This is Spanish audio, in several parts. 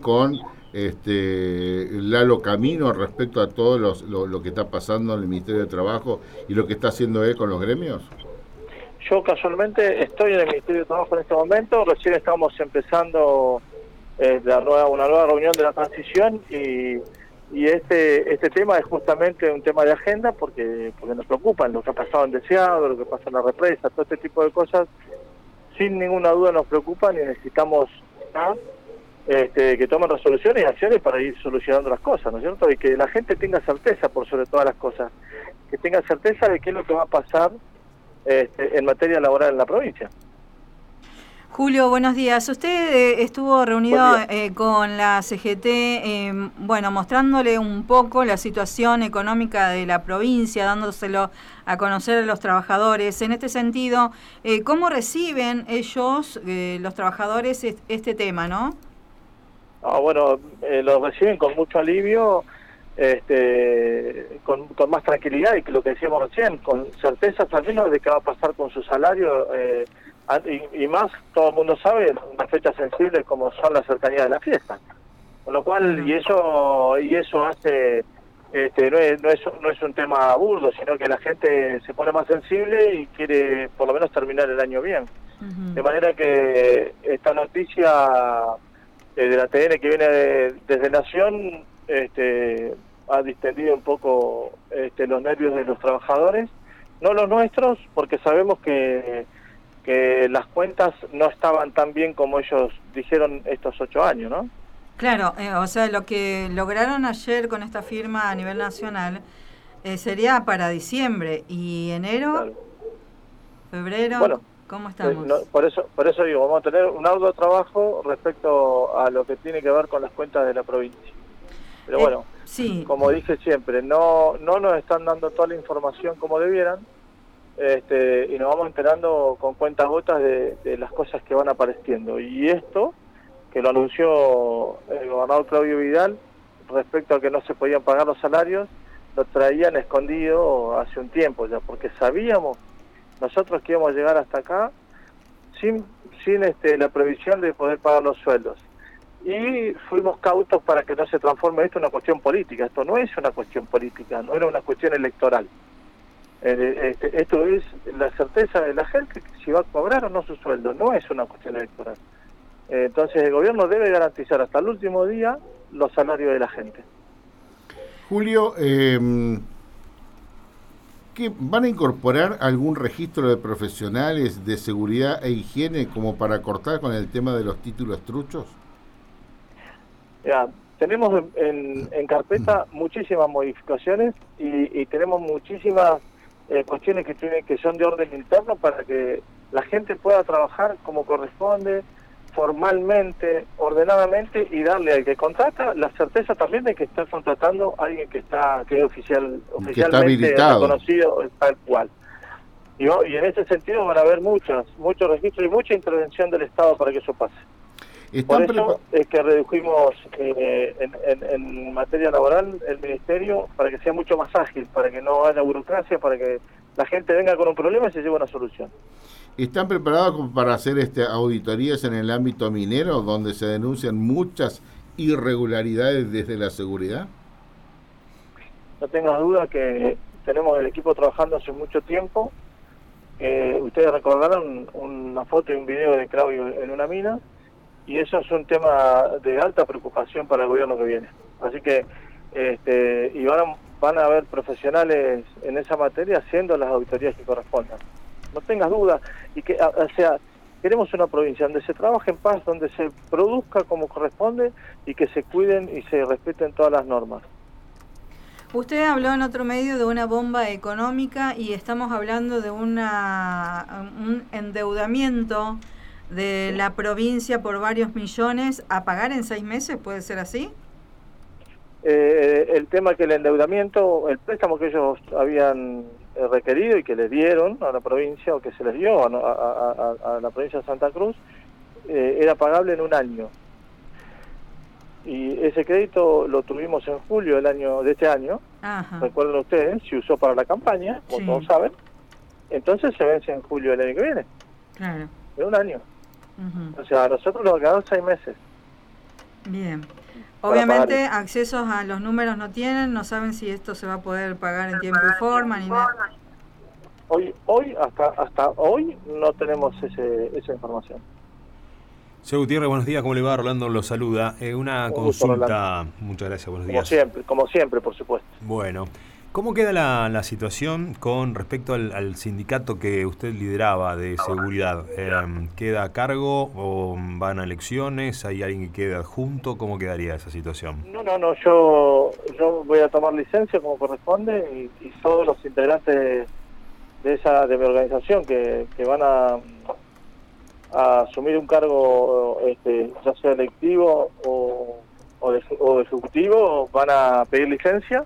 con este, Lalo Camino respecto a todo lo, que está pasando en el Ministerio de Trabajo y lo que está haciendo él con los gremios? Yo casualmente estoy en el Ministerio de Trabajo en este momento, recién estamos empezando eh, la nueva, una nueva reunión de la transición y, este este tema es justamente un tema de agenda porque porque nos preocupan lo que ha pasado en Deseado, lo que pasa en la represa, todo este tipo de cosas, sin ninguna duda nos preocupan y necesitamos este, que tomen resoluciones y acciones para ir solucionando las cosas, ¿no es cierto? Y que la gente tenga certeza por sobre todas las cosas, que tenga certeza de qué es lo que va a pasar este, en materia laboral en la provincia. Julio, buenos días. Usted eh, estuvo reunido eh, con la CGT, em, bueno, mostrándole un poco la situación económica de la provincia, dándoselo a conocer a los trabajadores. En este sentido, eh, ¿cómo reciben ellos, los trabajadores, este tema, no? Ah, bueno, eh, lo reciben con mucho alivio, este, con, más tranquilidad y que lo que decíamos recién, con certeza también de qué va a pasar con su salario eh, y, más, todo el mundo sabe, una fecha sensible como son las cercanías de la fiesta. Con lo cual, y eso y eso hace, este, no, es, no, es, no es un tema burdo, sino que la gente se pone más sensible y quiere por lo menos terminar el año bien. De manera que esta noticia de la TN que viene desde Nación este, ha distendido un poco este, los nervios de los trabajadores, no los nuestros, porque sabemos que, que las cuentas no estaban tan bien como ellos dijeron estos ocho años, ¿no? Claro, eh, o sea, lo que lograron ayer con esta firma a nivel nacional eh, sería para diciembre y enero, febrero. Bueno, ¿Cómo estamos? por eso por eso digo, vamos a tener un arduo trabajo respecto a lo que tiene que ver con las cuentas de la provincia. Pero eh, bueno, sí. como dije siempre, no no nos están dando toda la información como debieran este, y nos vamos enterando con cuentas gotas de, de las cosas que van apareciendo. Y esto, que lo anunció el gobernador Claudio Vidal, respecto a que no se podían pagar los salarios, lo traían escondido hace un tiempo ya, porque sabíamos nosotros que íbamos a llegar hasta acá sin, sin este, la previsión de poder pagar los sueldos. Y fuimos cautos para que no se transforme esto en una cuestión política. Esto no es una cuestión política, no era una cuestión electoral. Eh, este, esto es la certeza de la gente si va a cobrar o no su sueldo, no es una cuestión electoral. Eh, entonces el gobierno debe garantizar hasta el último día los salarios de la gente. Julio, eh, van a incorporar algún registro de profesionales de seguridad e higiene como para cortar con el tema de los títulos truchos? Ya, tenemos en, carpeta muchísimas modificaciones y, tenemos muchísimas eh, cuestiones que tienen que son de orden interno para que la gente pueda trabajar como corresponde, formalmente, ordenadamente y darle al que contrata la certeza también de que está contratando a alguien que está que es oficial oficialmente reconocido tal cual. Y, y, en ese sentido van a haber muchos muchos registros y mucha intervención del Estado para que eso pase. Por eso es que redujimos eh, en, en, materia laboral el Ministerio para que sea mucho más ágil, para que no haya burocracia, para que la gente venga con un problema y se lleve una solución. ¿Están preparados para hacer este, auditorías en el ámbito minero donde se denuncian muchas irregularidades desde la seguridad? No tengas duda que tenemos el equipo trabajando hace mucho tiempo. Eh, ustedes recordarán una foto y un video de Claudio en una mina y eso es un tema de alta preocupación para el gobierno que viene. Así que este, y van a, van a haber profesionales en esa materia haciendo las auditorías que correspondan no tengas duda, y que, o sea, queremos una provincia donde se trabaje en paz, donde se produzca como corresponde y que se cuiden y se respeten todas las normas. Usted habló en otro medio de una bomba económica y estamos hablando de una, un endeudamiento de la provincia por varios millones a pagar en seis meses, ¿puede ser así? Eh, el tema que el endeudamiento, el préstamo que ellos habían eh, requerido y que le dieron a la provincia o que se les dio a, la provincia de Santa Cruz eh, era pagable en un año. Y ese crédito lo tuvimos en julio del año de este año. Recuerden ustedes, se usó para la campaña, como todos saben. Entonces se vence en julio del año que viene. En un año. O sea, a nosotros nos quedaron seis meses. Bien. Obviamente accesos a los números no tienen, no saben si esto se va a poder pagar en tiempo y forma ni nada. Hoy, hoy hasta hasta hoy no tenemos ese, esa información. Señor Gutiérrez, buenos días, ¿cómo le va? Rolando lo saluda. Eh, una consulta, muchas gracias, buenos días. Como siempre, como siempre, por supuesto. Bueno, ¿cómo queda la, la situación con respecto al, sindicato que usted lideraba de seguridad? Eh, ¿Queda a cargo o van a elecciones? ¿Hay alguien que quede adjunto? ¿Cómo quedaría esa situación? No, no, no, yo, yo voy a tomar licencia como corresponde y, todos los integrantes de esa de mi organización que, que van a a asumir un cargo este, ya sea electivo o, o, ejecutivo van a pedir licencia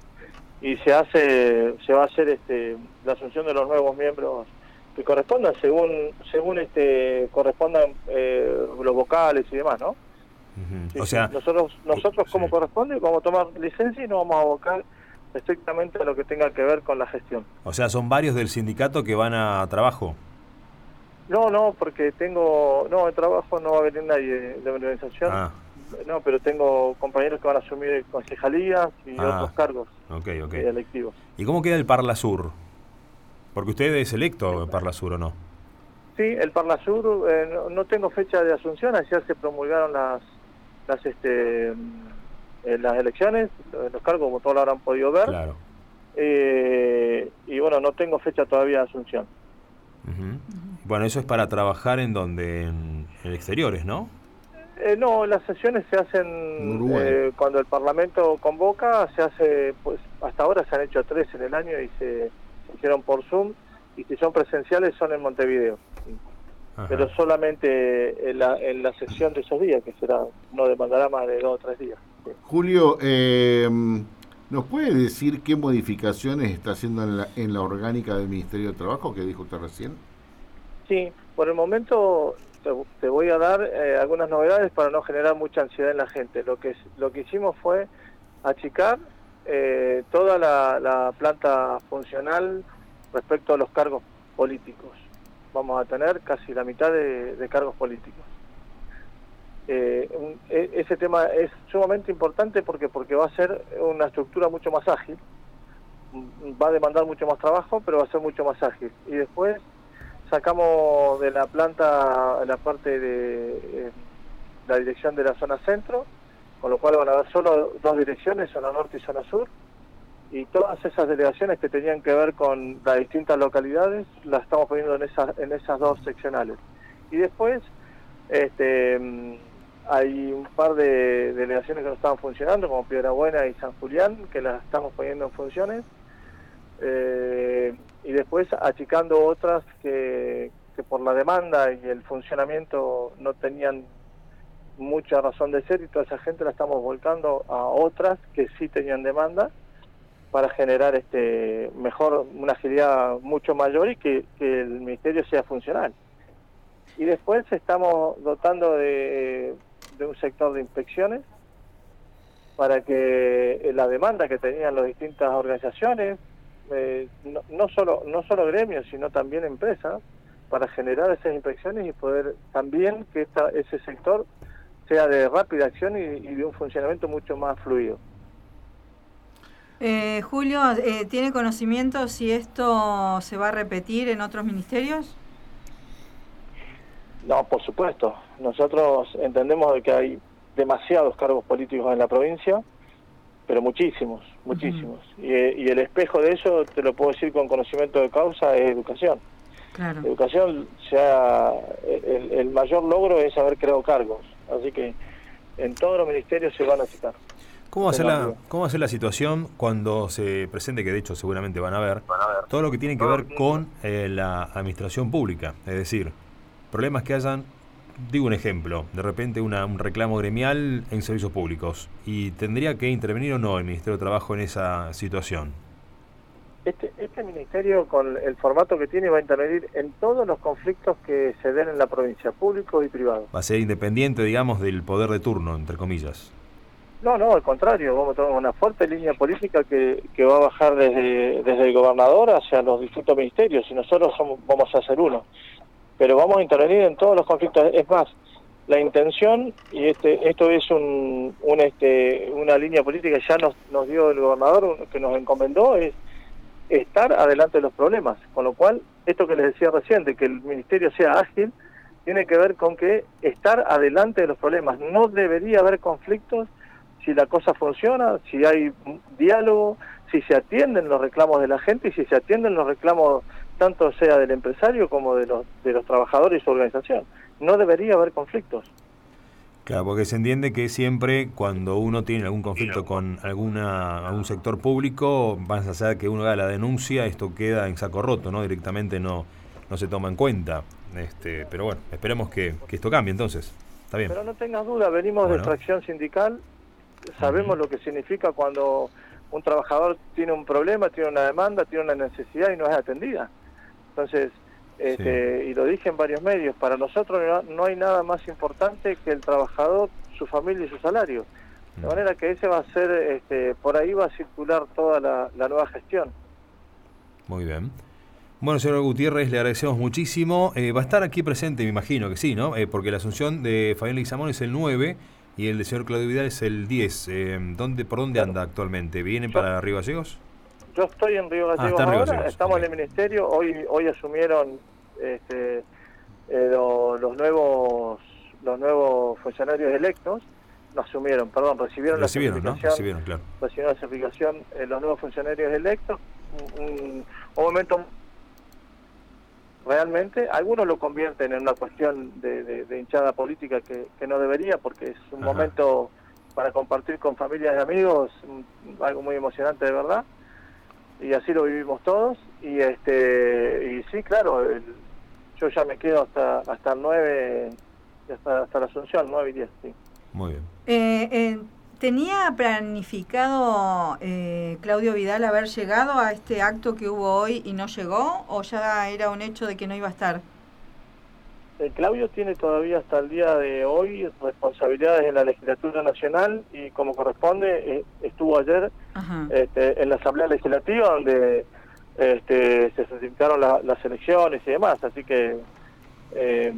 y se hace se va a hacer este la asunción de los nuevos miembros que correspondan según según este correspondan eh, los vocales y demás no o sea nosotros nosotros como corresponde vamos a tomar licencia y no vamos a abocar estrictamente a lo que tenga que ver con la gestión. O sea son varios del sindicato que van a trabajo. No, no, porque tengo, no, el trabajo no va a venir nadie de la organización. Ah. No, pero tengo compañeros que van a asumir concejalías y ah. otros cargos okay, okay. electivos. ¿Y cómo queda el Parla Sur? Porque usted es electo Parla Sur o no? Sí, el Parla Sur, eh, no, tengo fecha de asunción, ayer se promulgaron las las este eh, las elecciones, los cargos como todos lo habrán podido ver. Claro. Eh, y bueno, no tengo fecha todavía de asunción. Bueno, eso es para trabajar en donde, en, exteriores, ¿no? Eh, no, las sesiones se hacen eh, cuando el Parlamento convoca, se hace, pues hasta ahora se han hecho tres en el año y se, hicieron por Zoom, y si son presenciales son en Montevideo. Pero solamente en la, en la sesión de esos días, que será no demandará más de dos o tres días. Julio, eh, ¿nos puede decir qué modificaciones está haciendo en la, en la orgánica del Ministerio de Trabajo que dijo usted recién? Sí, por el momento te, voy a dar eh, algunas novedades para no generar mucha ansiedad en la gente. Lo que lo que hicimos fue achicar eh, toda la, planta funcional respecto a los cargos políticos. Vamos a tener casi la mitad de, cargos políticos. Eh, e, ese tema es sumamente importante porque porque va a ser una estructura mucho más ágil, va a demandar mucho más trabajo, pero va a ser mucho más ágil. Y después sacamos de la planta la parte de eh, la dirección de la zona centro, con lo cual van a haber solo dos direcciones, zona norte y zona sur, y todas esas delegaciones que tenían que ver con las distintas localidades las estamos poniendo en esas, en esas dos seccionales. Y después este, hay un par de delegaciones que no estaban funcionando, como Piedra Buena y San Julián, que las estamos poniendo en funciones. Eh, y después achicando otras que, por la demanda y el funcionamiento no tenían mucha razón de ser y toda esa gente la estamos volcando a otras que sí tenían demanda para generar este mejor una agilidad mucho mayor y que, el ministerio sea funcional. Y después estamos dotando de, de un sector de inspecciones para que la demanda que tenían las distintas organizaciones eh, no, solo no solo gremios, sino también empresas, para generar esas inspecciones y poder también que esta, ese sector sea de rápida acción y, de un funcionamiento mucho más fluido. Eh, Julio, eh, ¿tiene conocimiento si esto se va a repetir en otros ministerios? No, por supuesto. Nosotros entendemos que hay demasiados cargos políticos en la provincia pero muchísimos, muchísimos. y, y, el espejo de eso, te lo puedo decir con conocimiento de causa, es educación. Claro. Educación, sea, el, el, mayor logro es haber creado cargos. Así que en todos los ministerios se van a citar. ¿Cómo va, a ser la, ¿Cómo va a ser la situación cuando se presente, que de hecho seguramente van a ver, todo lo que tiene que ver con eh, la administración pública? Es decir, problemas que hayan digo un ejemplo, de repente una, un reclamo gremial en servicios públicos y tendría que intervenir o no el Ministerio de Trabajo en esa situación. Este, este ministerio, con el formato que tiene, va a intervenir en todos los conflictos que se den en la provincia, público y privado. Va a ser independiente, digamos, del poder de turno, entre comillas. No, no, al contrario, vamos a tener una fuerte línea política que, que va a bajar desde, desde el gobernador hacia los distintos ministerios y nosotros somos, vamos a hacer uno pero vamos a intervenir en todos los conflictos. Es más, la intención, y este, esto es un, este, una línea política que ya nos, nos dio el gobernador, que nos encomendó, es estar adelante de los problemas. Con lo cual, esto que les decía recién, de que el ministerio sea ágil, tiene que ver con que estar adelante de los problemas. No debería haber conflictos si la cosa funciona, si hay diálogo, si se atienden los reclamos de la gente y si se atienden los reclamos tanto sea del empresario como de los, de los trabajadores y su organización. No debería haber conflictos. Claro, porque se entiende que siempre cuando uno tiene algún conflicto con alguna algún sector público, vas a hacer que uno haga la denuncia, esto queda en saco roto, ¿no? Directamente no, no se toma en cuenta. Este, pero bueno, esperemos que, esto cambie entonces. Está bien. Pero no tengas duda, venimos de extracción sindical, sabemos lo que significa cuando un trabajador tiene un problema, tiene una demanda, tiene una necesidad y no es atendida. Entonces, este, y lo dije en varios medios, para nosotros no, hay nada más importante que el trabajador, su familia y su salario. De mm. manera que ese va a ser, este, por ahí va a circular toda la, nueva gestión. Muy bien. Bueno, señor Gutiérrez, le agradecemos muchísimo. Eh, va a estar aquí presente, me imagino que sí, ¿no? Eh, porque la asunción de Fabián Lizamón es el 9 y el de señor Claudio Vidal es el 10. Eh, ¿dónde, ¿Por dónde anda actualmente? ¿Viene para Río Gallegos? Yo estoy en Río ah, Gallegos ahora, estamos en el ministerio, hoy hoy asumieron este, eh, los nuevos los nuevos funcionarios electos, no asumieron, perdón, recibieron, la certificación, Recibieron, claro. recibieron la certificación eh, los nuevos funcionarios electos, un, momento realmente, algunos lo convierten en una cuestión de, hinchada política que, no debería, porque es un momento para compartir con familias y amigos, algo muy emocionante de verdad y así lo vivimos todos. Y este y sí claro yo ya me quedo hasta hasta el 9 hasta, hasta la Asunción 9 y 10 sí. Muy bien. Eh, eh, tenía planificado eh, Claudio Vidal haber llegado a este acto que hubo hoy y no llegó o ya era un hecho de que no iba a estar Claudio tiene todavía hasta el día de hoy responsabilidades en la legislatura nacional y como corresponde eh, estuvo ayer este, en la Asamblea Legislativa donde este, se certificaron las elecciones y demás, así que eh,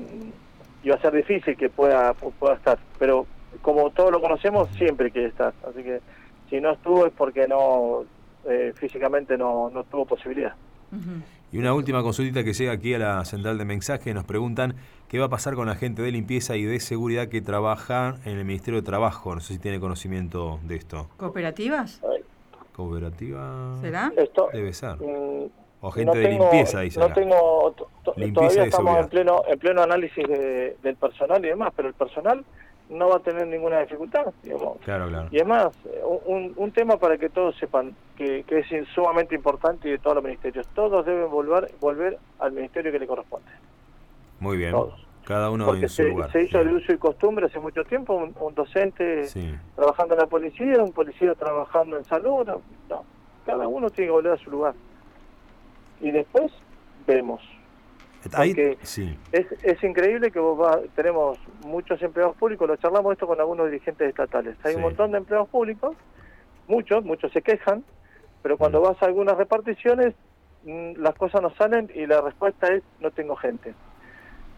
iba a ser difícil que pueda, pueda estar, pero como todos lo conocemos siempre quiere estar, así que si no estuvo es porque no eh, físicamente no, no tuvo posibilidad. Y una última consultita que llega aquí a la central de mensaje, nos preguntan qué va a pasar con la gente de limpieza y de seguridad que trabaja en el Ministerio de Trabajo. No sé si tiene conocimiento de esto. ¿Cooperativas? ¿Cooperativa? ¿Será? Debe ser. Mm, o gente de limpieza, dice. No tengo, todavía estamos en pleno, en pleno análisis del personal y demás, pero el personal no va a tener ninguna dificultad. Digamos. Claro, claro. Y además, un, un tema para que todos sepan que, que, es sumamente importante y de todos los ministerios. Todos deben volver, volver al ministerio que le corresponde. Muy bien. Todos. Cada uno en su se, lugar. se hizo el uso y costumbre hace mucho tiempo, un, docente trabajando en la policía, un policía trabajando en salud, no, cada uno tiene que volver a su lugar. Y después vemos es, es increíble que vos tenemos muchos empleados públicos, lo charlamos esto con algunos dirigentes estatales. Hay un montón de empleados públicos, muchos, muchos se quejan, pero cuando vas a algunas reparticiones mm, las cosas no salen y la respuesta es no tengo gente.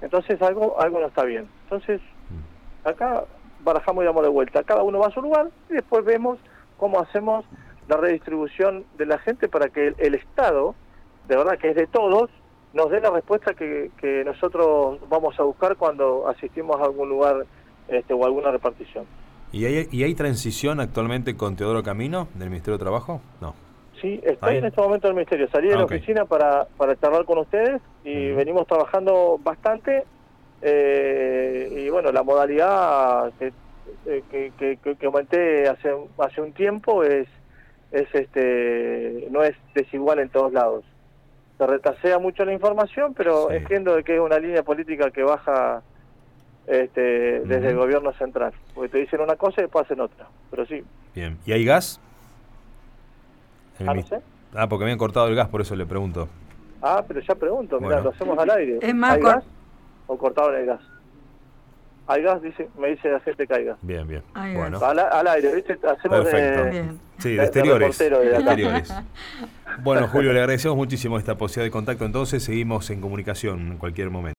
Entonces algo algo no está bien. Entonces acá barajamos y damos de vuelta. Cada uno va a su lugar y después vemos cómo hacemos la redistribución de la gente para que el Estado, de verdad que es de todos, nos dé la respuesta que, que nosotros vamos a buscar cuando asistimos a algún lugar este, o alguna repartición. ¿Y hay, ¿Y hay transición actualmente con Teodoro Camino del Ministerio de Trabajo? No. Sí, estoy en este momento en el Ministerio. Salí de la ah, oficina para, para charlar con ustedes y venimos trabajando bastante. Eh, y bueno, la modalidad que, que, que, que, aumenté hace, hace un tiempo es, es este no es desigual en todos lados se retasea mucho la información, pero entiendo que es una línea política que baja este, desde el gobierno central. Porque te dicen una cosa y después hacen otra. Pero sí. Bien. ¿Y hay gas? Ah, ah, porque me han cortado el gas, por eso le pregunto. Ah, pero ya pregunto, mira, lo hacemos al aire. Es más ¿Hay gas o cortado el gas? Hay gas, dice, me dice la gente que hay gas. Bien, bien. Bueno. Al, aire, ¿viste? Hacemos Perfecto. De, sí, de, exteriores. De exteriores. bueno, Julio, le agradecemos muchísimo esta posibilidad de contacto. Entonces, seguimos en comunicación en cualquier momento.